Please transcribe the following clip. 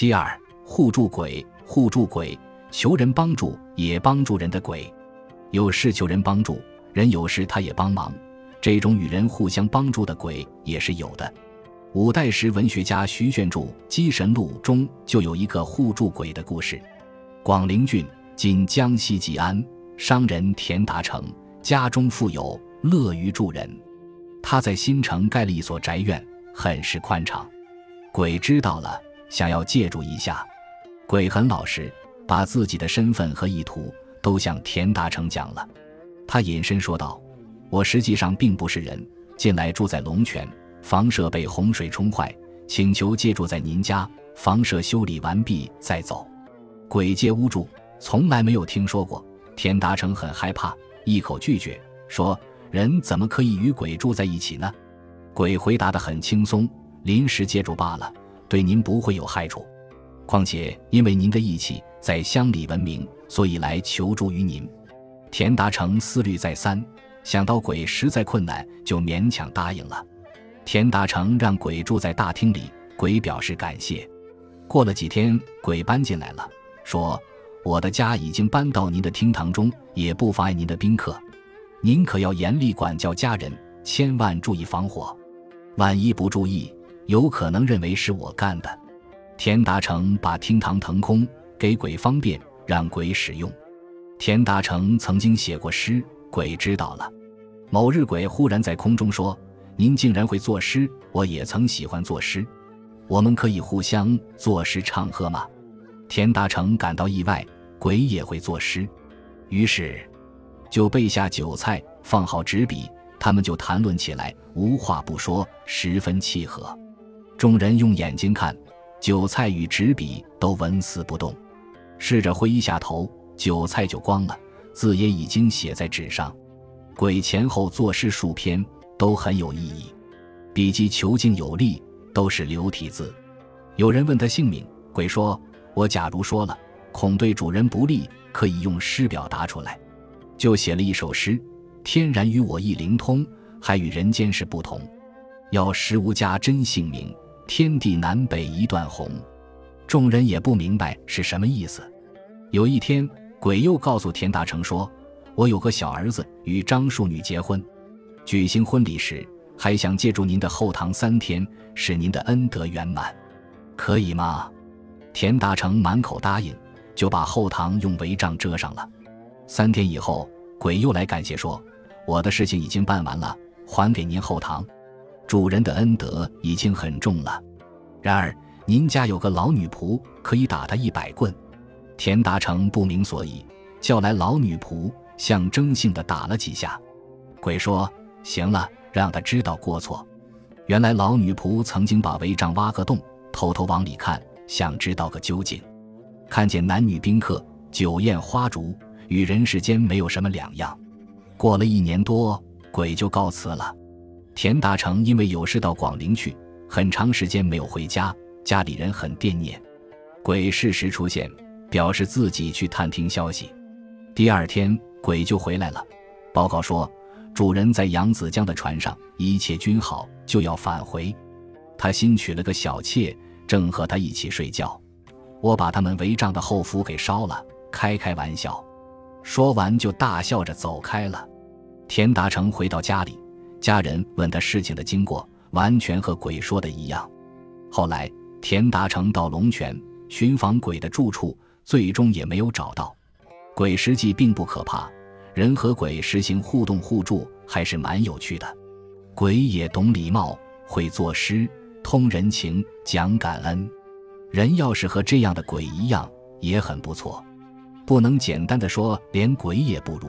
其二，互助鬼，互助鬼，求人帮助也帮助人的鬼，有事求人帮助，人有事他也帮忙，这种与人互相帮助的鬼也是有的。五代时文学家徐铉著《鸡神录》中就有一个互助鬼的故事。广陵郡（今江西吉安）商人田达成家中富有，乐于助人。他在新城盖了一所宅院，很是宽敞。鬼知道了，想要借助一下。鬼很老实，把自己的身份和意图都向田达成讲了。他隐身说道：“我实际上并不是人，近来住在龙泉。”房舍被洪水冲坏，请求借住在您家。房舍修理完毕再走。鬼借屋住，从来没有听说过。田达成很害怕，一口拒绝，说：“人怎么可以与鬼住在一起呢？”鬼回答得很轻松：“临时借住罢了，对您不会有害处。况且因为您的义气在乡里闻名，所以来求助于您。”田达成思虑再三，想到鬼实在困难，就勉强答应了。田达成让鬼住在大厅里，鬼表示感谢。过了几天，鬼搬进来了，说：“我的家已经搬到您的厅堂中，也不妨碍您的宾客。您可要严厉管教家人，千万注意防火。万一不注意，有可能认为是我干的。”田达成把厅堂腾空，给鬼方便，让鬼使用。田达成曾经写过诗，鬼知道了。某日，鬼忽然在空中说。您竟然会作诗，我也曾喜欢作诗，我们可以互相作诗唱和吗？田达成感到意外，鬼也会作诗，于是就备下酒菜，放好纸笔，他们就谈论起来，无话不说，十分契合。众人用眼睛看，韭菜与纸笔都纹丝不动，试着挥一下头，韭菜就光了，字也已经写在纸上。鬼前后作诗数篇。都很有意义，笔迹遒劲有力，都是流体字。有人问他姓名，鬼说：“我假如说了，恐对主人不利，可以用诗表达出来。”就写了一首诗：“天然与我意灵通，还与人间事不同。要识无家真姓名，天地南北一段红。”众人也不明白是什么意思。有一天，鬼又告诉田大成说：“我有个小儿子，与张淑女结婚。”举行婚礼时，还想借助您的后堂三天，使您的恩德圆满，可以吗？田大成满口答应，就把后堂用帷帐遮上了。三天以后，鬼又来感谢说：“我的事情已经办完了，还给您后堂。主人的恩德已经很重了。然而，您家有个老女仆，可以打他一百棍。”田达成不明所以，叫来老女仆，象征性的打了几下。鬼说。行了，让他知道过错。原来老女仆曾经把帷帐挖个洞，偷偷往里看，想知道个究竟。看见男女宾客酒宴花烛，与人世间没有什么两样。过了一年多，鬼就告辞了。田达成因为有事到广陵去，很长时间没有回家，家里人很惦念。鬼适时出现，表示自己去探听消息。第二天，鬼就回来了，报告说。主人在扬子江的船上，一切均好，就要返回。他新娶了个小妾，正和他一起睡觉。我把他们帷帐的后服给烧了，开开玩笑。说完就大笑着走开了。田达成回到家里，家人问他事情的经过，完全和鬼说的一样。后来田达成到龙泉寻访鬼的住处，最终也没有找到。鬼实际并不可怕。人和鬼实行互动互助，还是蛮有趣的。鬼也懂礼貌，会作诗，通人情，讲感恩。人要是和这样的鬼一样，也很不错。不能简单的说连鬼也不如。